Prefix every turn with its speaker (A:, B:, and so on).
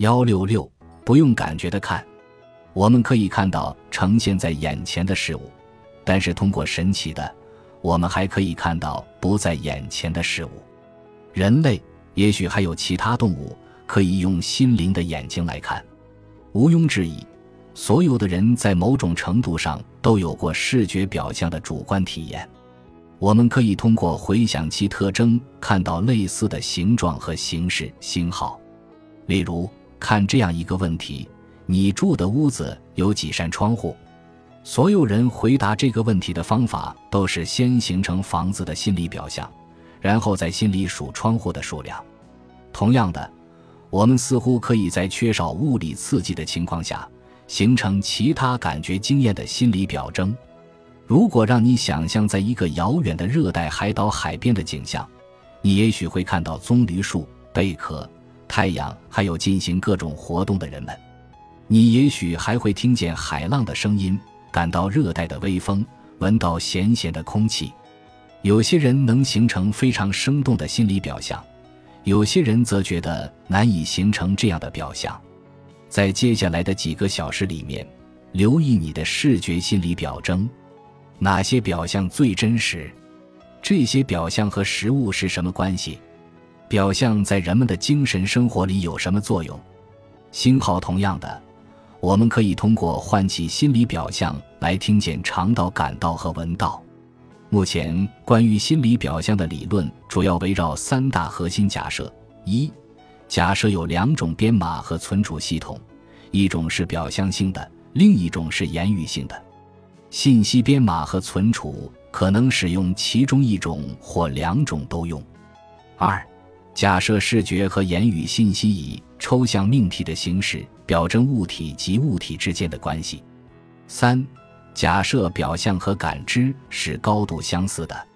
A: 幺六六，不用感觉的看，我们可以看到呈现在眼前的事物，但是通过神奇的，我们还可以看到不在眼前的事物。人类，也许还有其他动物，可以用心灵的眼睛来看。毋庸置疑，所有的人在某种程度上都有过视觉表象的主观体验。我们可以通过回想其特征，看到类似的形状和形式、星号。例如。看这样一个问题：你住的屋子有几扇窗户？所有人回答这个问题的方法都是先形成房子的心理表象，然后在心里数窗户的数量。同样的，我们似乎可以在缺少物理刺激的情况下，形成其他感觉经验的心理表征。如果让你想象在一个遥远的热带海岛海边的景象，你也许会看到棕榈树、贝壳。太阳，还有进行各种活动的人们，你也许还会听见海浪的声音，感到热带的微风，闻到咸咸的空气。有些人能形成非常生动的心理表象，有些人则觉得难以形成这样的表象。在接下来的几个小时里面，留意你的视觉心理表征，哪些表象最真实？这些表象和食物是什么关系？表象在人们的精神生活里有什么作用？星号同样的，我们可以通过唤起心理表象来听见、尝到、感到和闻到。目前关于心理表象的理论主要围绕三大核心假设：一、假设有两种编码和存储系统，一种是表象性的，另一种是言语性的。信息编码和存储可能使用其中一种或两种都用。二。假设视觉和言语信息以抽象命题的形式表征物体及物体之间的关系。三、假设表象和感知是高度相似的。